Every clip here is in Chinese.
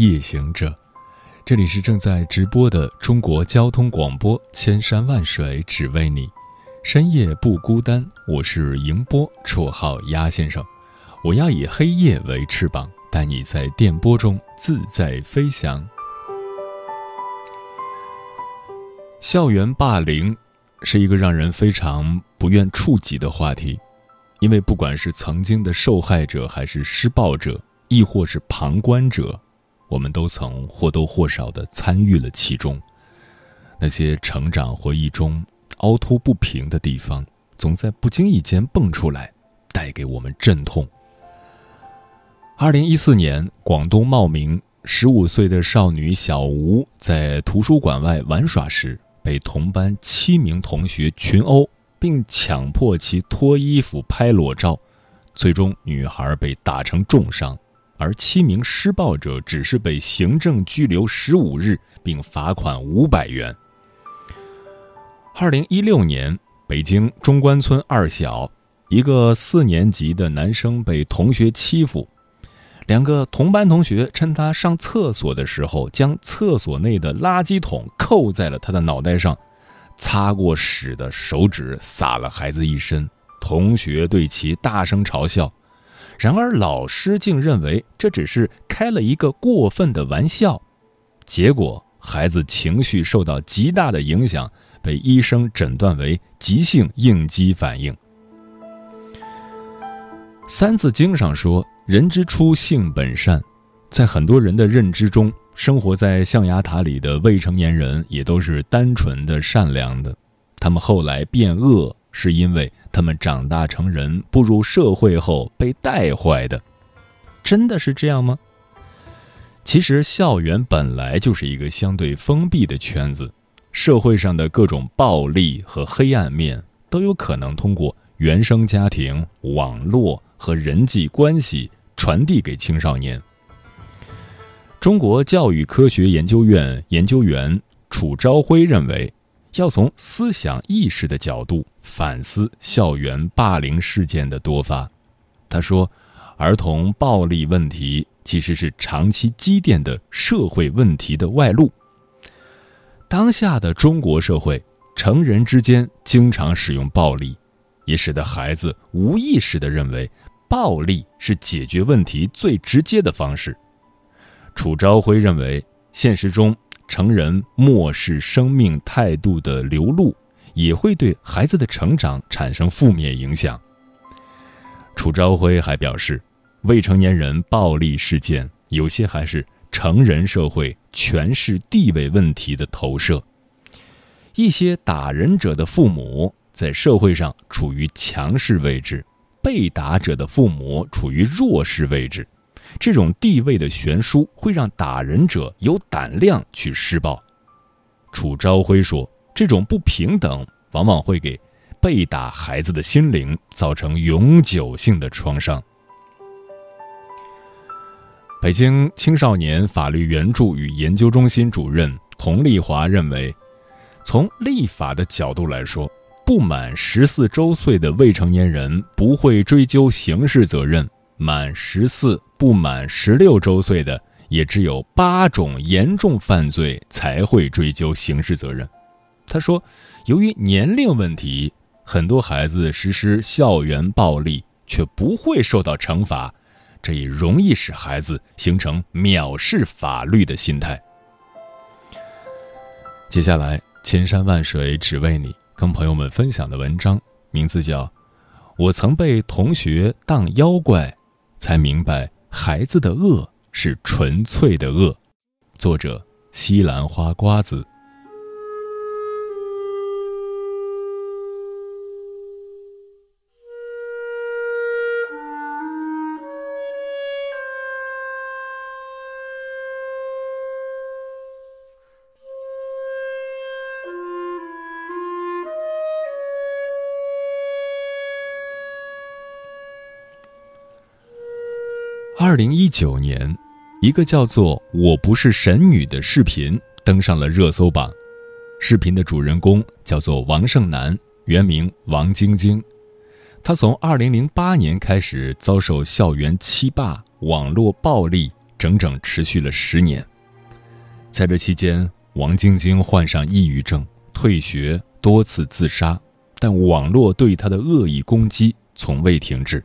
夜行者，这里是正在直播的中国交通广播，千山万水只为你，深夜不孤单。我是迎波，绰号鸭先生。我要以黑夜为翅膀，带你在电波中自在飞翔。校园霸凌是一个让人非常不愿触及的话题，因为不管是曾经的受害者，还是施暴者。亦或是旁观者，我们都曾或多或少的参与了其中。那些成长回忆中凹凸不平的地方，总在不经意间蹦出来，带给我们阵痛。二零一四年，广东茂名十五岁的少女小吴在图书馆外玩耍时，被同班七名同学群殴，并强迫其脱衣服拍裸照，最终女孩被打成重伤。而七名施暴者只是被行政拘留十五日，并罚款五百元。二零一六年，北京中关村二小，一个四年级的男生被同学欺负，两个同班同学趁他上厕所的时候，将厕所内的垃圾桶扣在了他的脑袋上，擦过屎的手指洒了孩子一身，同学对其大声嘲笑。然而，老师竟认为这只是开了一个过分的玩笑，结果孩子情绪受到极大的影响，被医生诊断为急性应激反应。《三字经》上说：“人之初，性本善。”在很多人的认知中，生活在象牙塔里的未成年人也都是单纯的、善良的，他们后来变恶。是因为他们长大成人、步入社会后被带坏的，真的是这样吗？其实，校园本来就是一个相对封闭的圈子，社会上的各种暴力和黑暗面都有可能通过原生家庭、网络和人际关系传递给青少年。中国教育科学研究院研究员楚朝晖认为。要从思想意识的角度反思校园霸凌事件的多发。他说：“儿童暴力问题其实是长期积淀的社会问题的外露。当下的中国社会，成人之间经常使用暴力，也使得孩子无意识地认为暴力是解决问题最直接的方式。”楚朝辉认为，现实中。成人漠视生命态度的流露，也会对孩子的成长产生负面影响。楚朝晖还表示，未成年人暴力事件有些还是成人社会权势地位问题的投射。一些打人者的父母在社会上处于强势位置，被打者的父母处于弱势位置。这种地位的悬殊会让打人者有胆量去施暴。楚朝晖说：“这种不平等往往会给被打孩子的心灵造成永久性的创伤。”北京青少年法律援助与研究中心主任佟丽华认为，从立法的角度来说，不满十四周岁的未成年人不会追究刑事责任。满十四不满十六周岁的，也只有八种严重犯罪才会追究刑事责任。他说，由于年龄问题，很多孩子实施校园暴力却不会受到惩罚，这也容易使孩子形成藐视法律的心态。接下来，千山万水只为你，跟朋友们分享的文章名字叫《我曾被同学当妖怪》。才明白，孩子的恶是纯粹的恶。作者：西兰花瓜子。二零一九年，一个叫做《我不是神女》的视频登上了热搜榜。视频的主人公叫做王胜男，原名王晶晶。他从二零零八年开始遭受校园欺霸、网络暴力，整整持续了十年。在这期间，王晶晶患上抑郁症，退学，多次自杀，但网络对她的恶意攻击从未停止。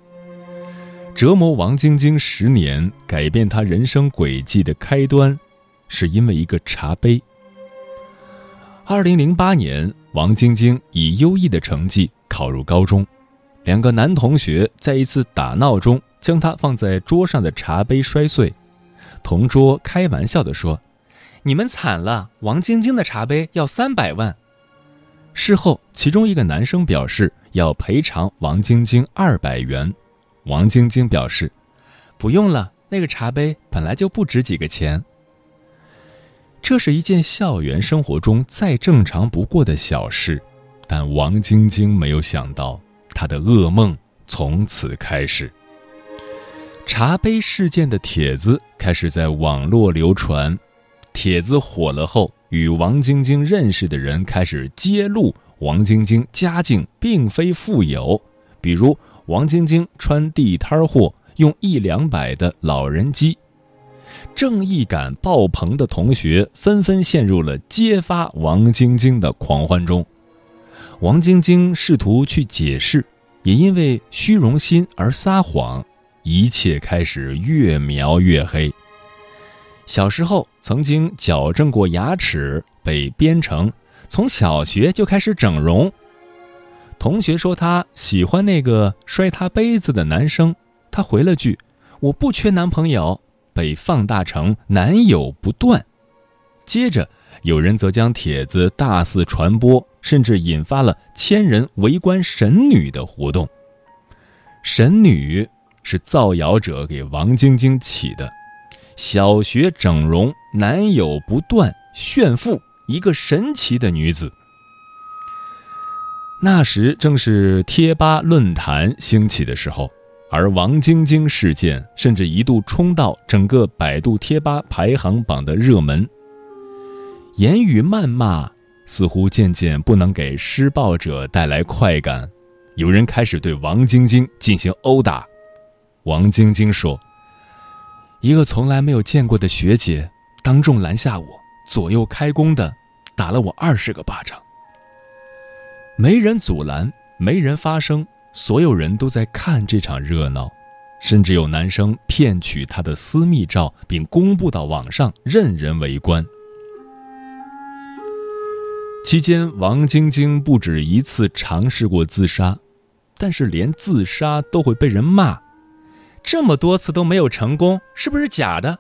折磨王晶晶十年、改变她人生轨迹的开端，是因为一个茶杯。二零零八年，王晶晶以优异的成绩考入高中。两个男同学在一次打闹中，将他放在桌上的茶杯摔碎。同桌开玩笑地说：“你们惨了，王晶晶的茶杯要三百万。”事后，其中一个男生表示要赔偿王晶晶二百元。王晶晶表示：“不用了，那个茶杯本来就不值几个钱。”这是一件校园生活中再正常不过的小事，但王晶晶没有想到。她的噩梦从此开始。茶杯事件的帖子开始在网络流传，帖子火了后，与王晶晶认识的人开始揭露王晶晶家境并非富有，比如王晶晶穿地摊货，用一两百的老人机。正义感爆棚的同学纷纷陷入了揭发王晶晶的狂欢中。王晶晶试图去解释，也因为虚荣心而撒谎，一切开始越描越黑。小时候曾经矫正过牙齿，被编成从小学就开始整容。同学说他喜欢那个摔他杯子的男生，他回了句：“我不缺男朋友。”被放大成男友不断。接着。有人则将帖子大肆传播，甚至引发了千人围观神女的活动。神女是造谣者给王晶晶起的，小学整容，男友不断，炫富，一个神奇的女子。那时正是贴吧论坛兴起的时候，而王晶晶事件甚至一度冲到整个百度贴吧排行榜的热门。言语谩骂似乎渐渐不能给施暴者带来快感，有人开始对王晶晶进行殴打。王晶晶说：“一个从来没有见过的学姐当众拦下我，左右开弓的打了我二十个巴掌。没人阻拦，没人发声，所有人都在看这场热闹，甚至有男生骗取她的私密照并公布到网上，任人围观。”期间，王晶晶不止一次尝试过自杀，但是连自杀都会被人骂，这么多次都没有成功，是不是假的？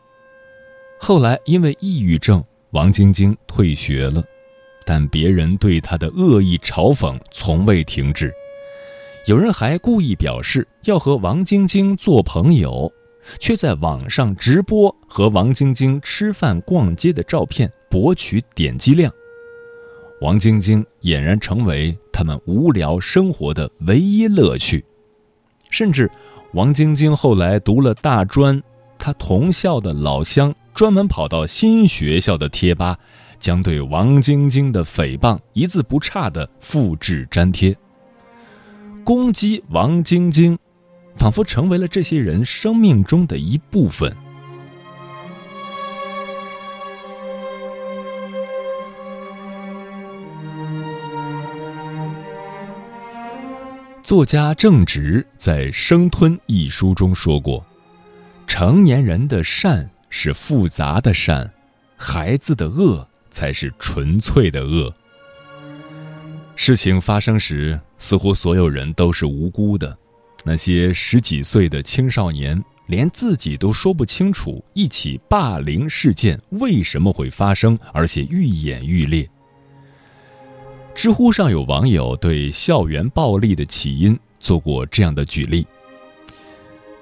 后来因为抑郁症，王晶晶退学了，但别人对他的恶意嘲讽从未停止，有人还故意表示要和王晶晶做朋友，却在网上直播和王晶晶吃饭、逛街的照片，博取点击量。王晶晶俨然成为他们无聊生活的唯一乐趣，甚至王晶晶后来读了大专，她同校的老乡专门跑到新学校的贴吧，将对王晶晶的诽谤一字不差的复制粘贴，攻击王晶晶，仿佛成为了这些人生命中的一部分。作家郑直在《生吞》一书中说过：“成年人的善是复杂的善，孩子的恶才是纯粹的恶。”事情发生时，似乎所有人都是无辜的。那些十几岁的青少年连自己都说不清楚，一起霸凌事件为什么会发生，而且愈演愈烈。知乎上有网友对校园暴力的起因做过这样的举例：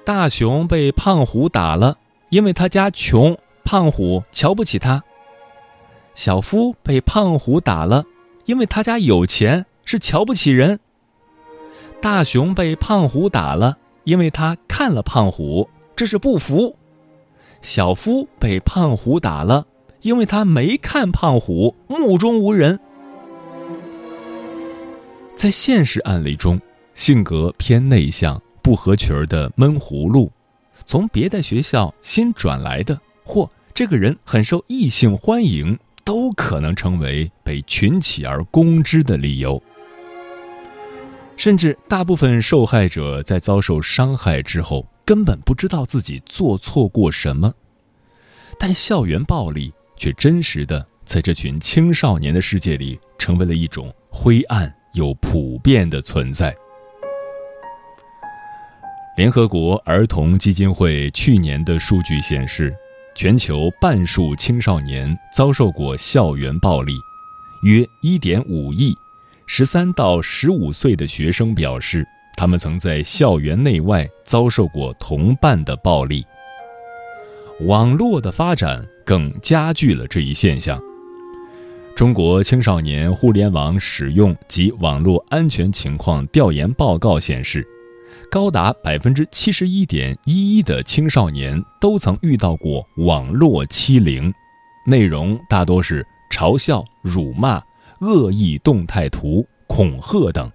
大熊被胖虎打了，因为他家穷，胖虎瞧不起他；小夫被胖虎打了，因为他家有钱，是瞧不起人；大熊被胖虎打了，因为他看了胖虎，这是不服。小夫被胖虎打了，因为他没看胖虎，目中无人。在现实案例中，性格偏内向、不合群儿的闷葫芦，从别的学校新转来的，或这个人很受异性欢迎，都可能成为被群起而攻之的理由。甚至大部分受害者在遭受伤害之后，根本不知道自己做错过什么，但校园暴力却真实的在这群青少年的世界里，成为了一种灰暗。又普遍的存在。联合国儿童基金会去年的数据显示，全球半数青少年遭受过校园暴力，约一点五亿。十三到十五岁的学生表示，他们曾在校园内外遭受过同伴的暴力。网络的发展更加剧了这一现象。中国青少年互联网使用及网络安全情况调研报告显示，高达百分之七十一点一一的青少年都曾遇到过网络欺凌，内容大多是嘲笑、辱骂、恶意动态图、恐吓等，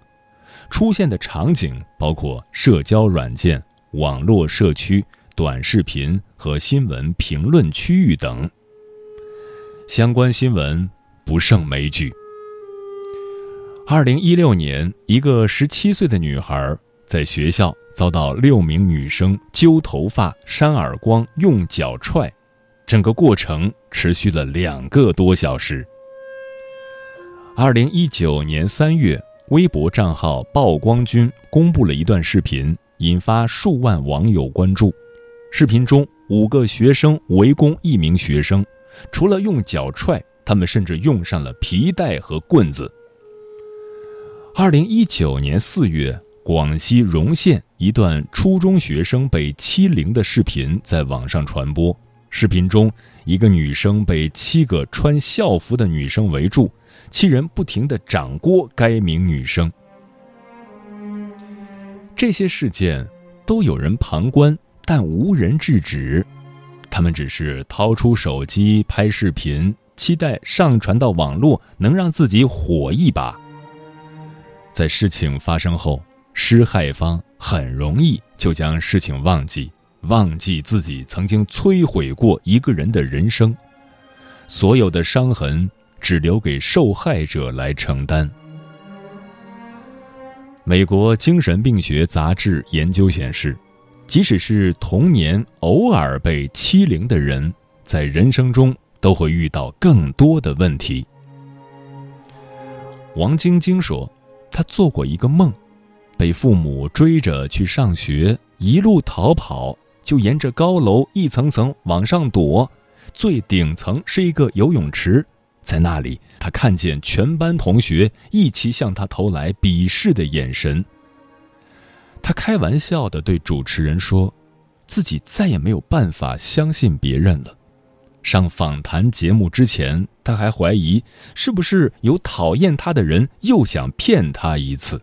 出现的场景包括社交软件、网络社区、短视频和新闻评论区域等。相关新闻。不胜枚举。二零一六年，一个十七岁的女孩在学校遭到六名女生揪头发、扇耳光、用脚踹，整个过程持续了两个多小时。二零一九年三月，微博账号“曝光君”公布了一段视频，引发数万网友关注。视频中，五个学生围攻一名学生，除了用脚踹。他们甚至用上了皮带和棍子。二零一九年四月，广西容县一段初中学生被欺凌的视频在网上传播。视频中，一个女生被七个穿校服的女生围住，七人不停的掌掴该名女生。这些事件都有人旁观，但无人制止。他们只是掏出手机拍视频。期待上传到网络能让自己火一把。在事情发生后，施害方很容易就将事情忘记，忘记自己曾经摧毁过一个人的人生，所有的伤痕只留给受害者来承担。美国精神病学杂志研究显示，即使是童年偶尔被欺凌的人，在人生中。都会遇到更多的问题。王晶晶说，她做过一个梦，被父母追着去上学，一路逃跑，就沿着高楼一层层往上躲，最顶层是一个游泳池，在那里，他看见全班同学一起向他投来鄙视的眼神。他开玩笑的对主持人说，自己再也没有办法相信别人了。上访谈节目之前，他还怀疑是不是有讨厌他的人又想骗他一次。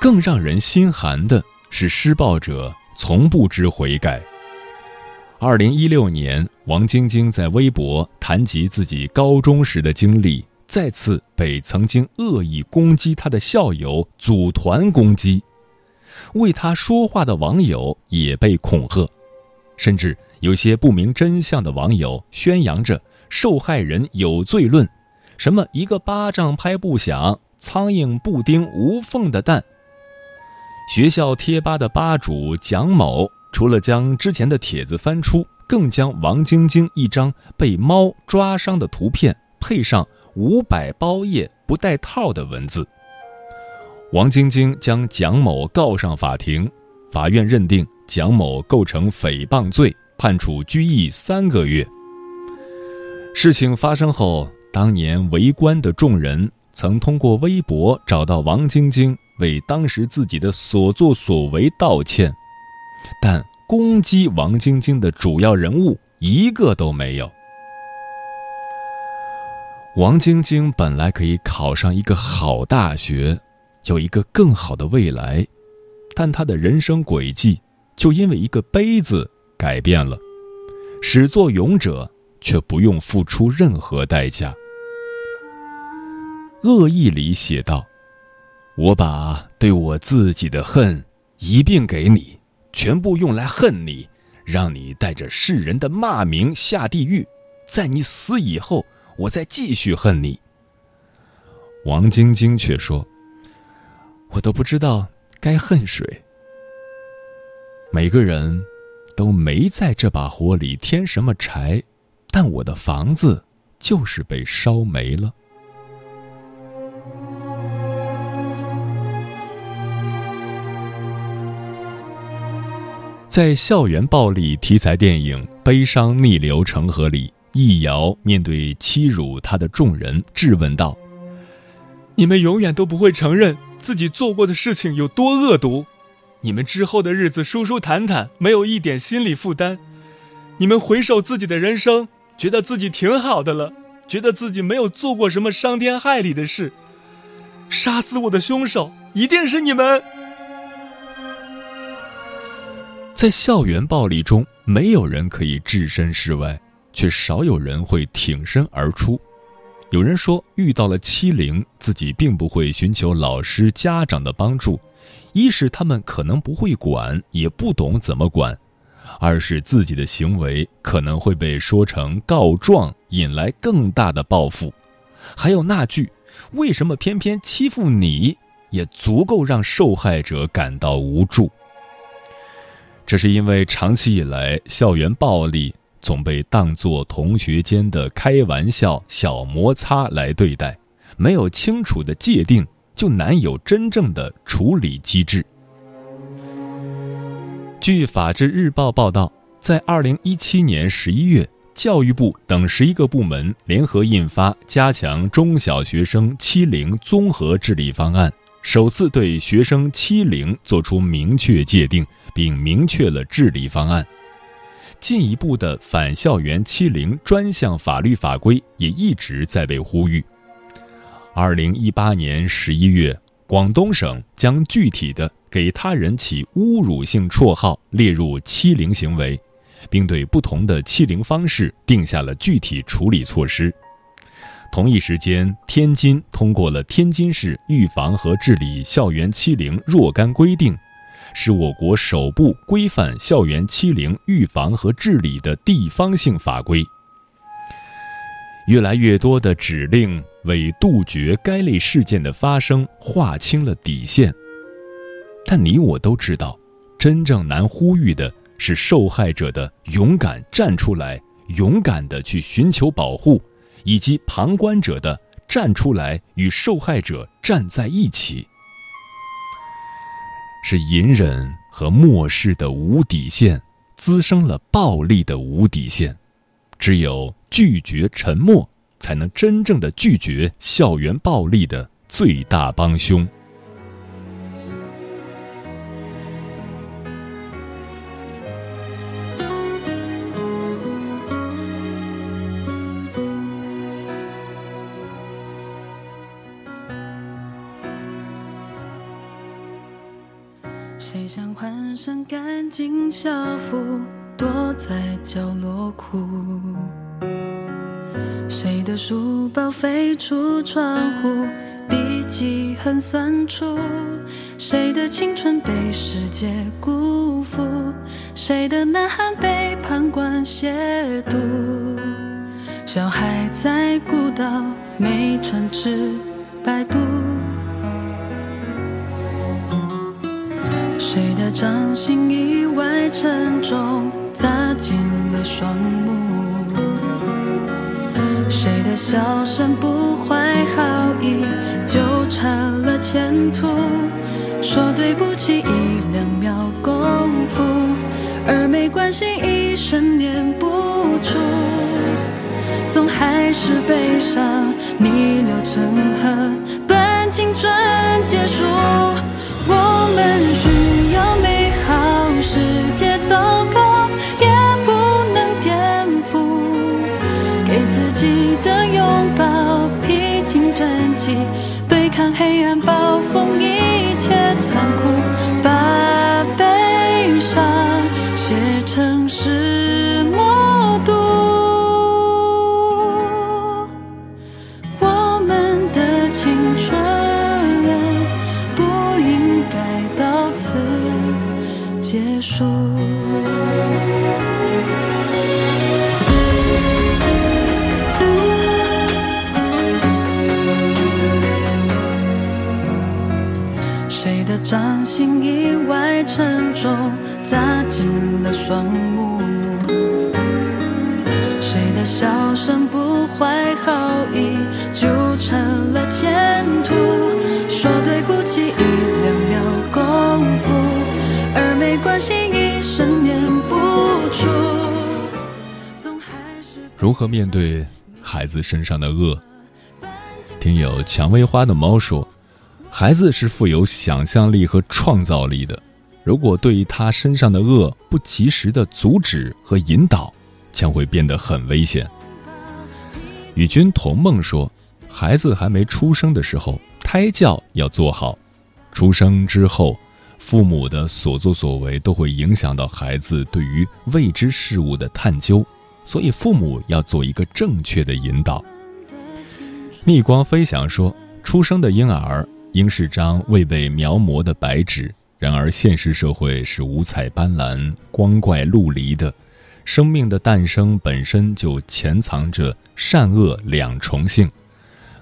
更让人心寒的是，施暴者从不知悔改。二零一六年，王晶晶在微博谈及自己高中时的经历，再次被曾经恶意攻击他的校友组团攻击。为他说话的网友也被恐吓，甚至有些不明真相的网友宣扬着受害人有罪论，什么一个巴掌拍不响，苍蝇不叮无缝的蛋。学校贴吧的吧主蒋某，除了将之前的帖子翻出，更将王晶晶一张被猫抓伤的图片配上“五百包夜不带套”的文字。王晶晶将蒋某告上法庭，法院认定蒋某构成诽谤罪，判处拘役三个月。事情发生后，当年围观的众人曾通过微博找到王晶晶，为当时自己的所作所为道歉，但攻击王晶晶的主要人物一个都没有。王晶晶本来可以考上一个好大学。有一个更好的未来，但他的人生轨迹就因为一个杯子改变了。始作俑者却不用付出任何代价。恶意里写道：“我把对我自己的恨一并给你，全部用来恨你，让你带着世人的骂名下地狱。在你死以后，我再继续恨你。”王晶晶却说。我都不知道该恨谁。每个人都没在这把火里添什么柴，但我的房子就是被烧没了。在校园暴力题材电影《悲伤逆流成河》里，易遥面对欺辱他的众人，质问道：“你们永远都不会承认。”自己做过的事情有多恶毒，你们之后的日子舒舒坦坦，没有一点心理负担。你们回首自己的人生，觉得自己挺好的了，觉得自己没有做过什么伤天害理的事。杀死我的凶手一定是你们。在校园暴力中，没有人可以置身事外，却少有人会挺身而出。有人说，遇到了欺凌，自己并不会寻求老师、家长的帮助，一是他们可能不会管，也不懂怎么管；二是自己的行为可能会被说成告状，引来更大的报复。还有那句“为什么偏偏欺负你”，也足够让受害者感到无助。这是因为长期以来，校园暴力。总被当作同学间的开玩笑、小摩擦来对待，没有清楚的界定，就难有真正的处理机制。据《法制日报》报道，在二零一七年十一月，教育部等十一个部门联合印发《加强中小学生欺凌综合治理方案》，首次对学生欺凌作出明确界定，并明确了治理方案。进一步的反校园欺凌专项法律法规也一直在被呼吁。二零一八年十一月，广东省将具体的给他人起侮辱性绰号列入欺凌行为，并对不同的欺凌方式定下了具体处理措施。同一时间，天津通过了《天津市预防和治理校园欺凌若干规定》。是我国首部规范校园欺凌预防和治理的地方性法规。越来越多的指令为杜绝该类事件的发生划清了底线，但你我都知道，真正难呼吁的是受害者的勇敢站出来，勇敢的去寻求保护，以及旁观者的站出来与受害者站在一起。是隐忍和漠视的无底线，滋生了暴力的无底线。只有拒绝沉默，才能真正的拒绝校园暴力的最大帮凶。上干净校服，躲在角落哭？谁的书包飞出窗户，笔记很酸楚？谁的青春被世界辜负？谁的呐喊被旁观亵渎？小孩在孤岛没船只摆渡。谁的掌心意外沉重，砸进了双目？谁的笑声不怀好意，纠缠了前途？说对不起一两秒功夫，而没关系一生念不出，总还是悲伤逆流成砸进了双目？谁的笑声不怀好意，就成了前途？说对不起一两秒功夫，而没关系一生念不出。如何面对孩子身上的恶？听友蔷薇花的猫说，孩子是富有想象力和创造力的，如果对于他身上的恶不及时的阻止和引导，将会变得很危险。与君同梦说，孩子还没出生的时候，胎教要做好；出生之后，父母的所作所为都会影响到孩子对于未知事物的探究，所以父母要做一个正确的引导。逆光飞翔说，出生的婴儿应是张未被描摹的白纸，然而现实社会是五彩斑斓、光怪陆离的。生命的诞生本身就潜藏着善恶两重性，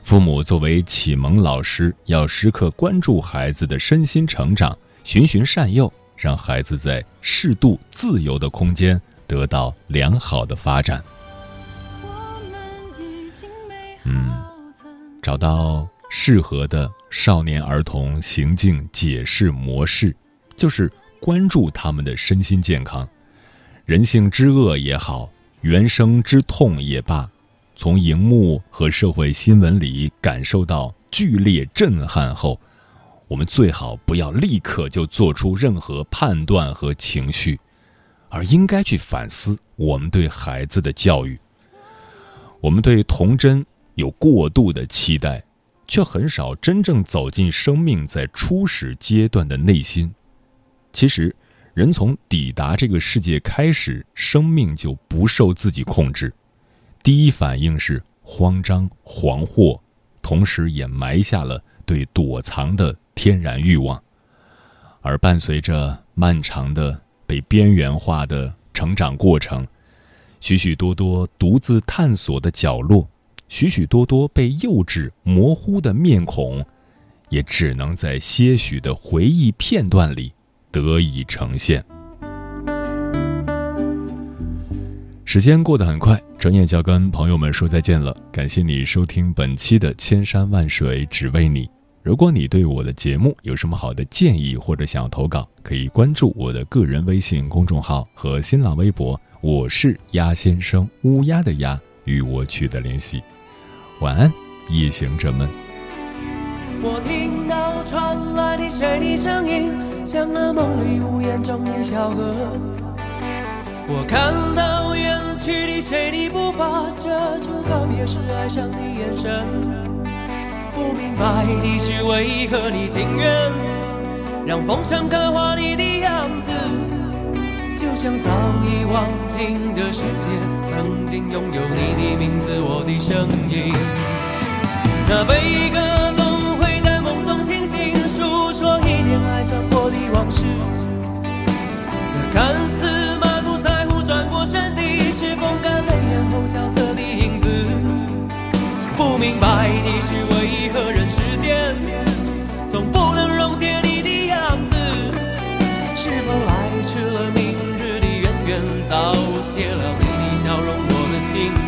父母作为启蒙老师，要时刻关注孩子的身心成长，循循善诱，让孩子在适度自由的空间得到良好的发展。嗯，找到适合的少年儿童行径解释模式，就是关注他们的身心健康。人性之恶也好，原生之痛也罢，从荧幕和社会新闻里感受到剧烈震撼后，我们最好不要立刻就做出任何判断和情绪，而应该去反思我们对孩子的教育。我们对童真。有过度的期待，却很少真正走进生命在初始阶段的内心。其实，人从抵达这个世界开始，生命就不受自己控制。第一反应是慌张、惶惑，同时也埋下了对躲藏的天然欲望。而伴随着漫长的被边缘化的成长过程，许许多多独自探索的角落。许许多多被幼稚模糊的面孔，也只能在些许的回忆片段里得以呈现。时间过得很快，转眼就要跟朋友们说再见了。感谢你收听本期的《千山万水只为你》。如果你对我的节目有什么好的建议或者想要投稿，可以关注我的个人微信公众号和新浪微博，我是鸭先生，乌鸦的鸭，与我取得联系。晚安，夜行者们。我听到传来的谁的声音，像那梦里呜咽中的小河。我看到远去的谁的步伐，遮住告别时哀伤的眼神。不明白的是，为何你情愿让风尘刻画你的样子？就像早已忘情的世界，曾经拥有你的名字，我的声音。那悲歌总会在梦中清醒，诉说一点爱上过的往事。那看似满不在乎转过身的，是风干泪眼后萧瑟的影子。不明白的是，为何人世间早谢了你的笑容，我的心。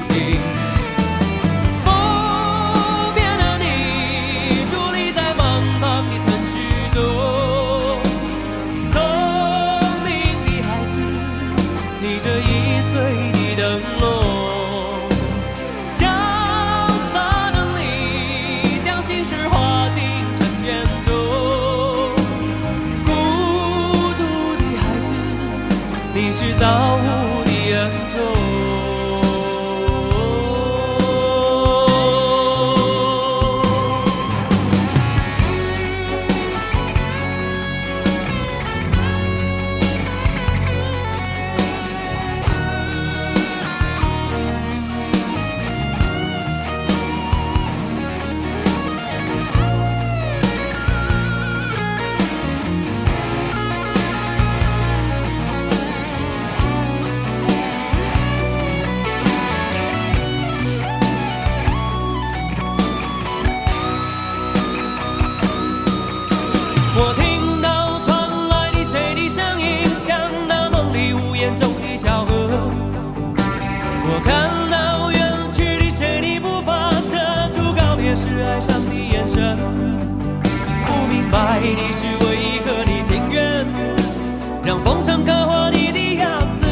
让风尘刻画你的样子，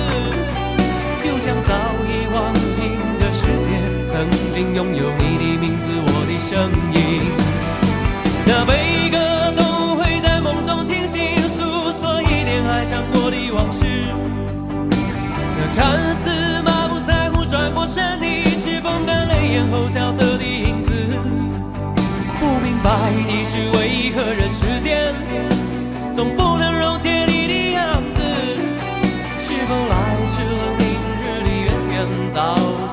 就像早已忘情的世界，曾经拥有你的名字，我的声音。那悲歌总会在梦中清醒，诉说一点爱上过的往事。那看似满不在乎转过身的，是风干泪眼后萧瑟的影子。不明白的是为何人世间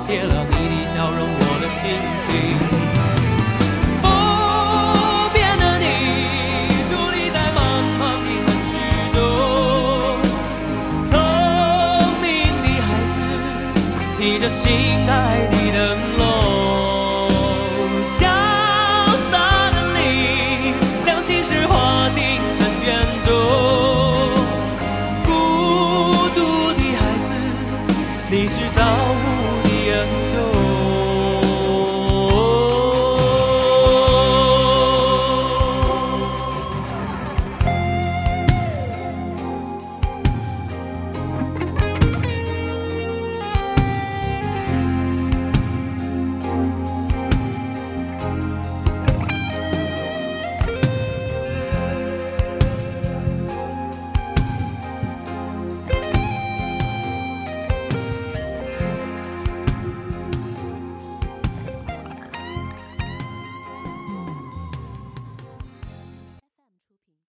谢了你的笑容，我的心情。不变的你，伫立在茫茫的城市中，聪明的孩子，提着心爱的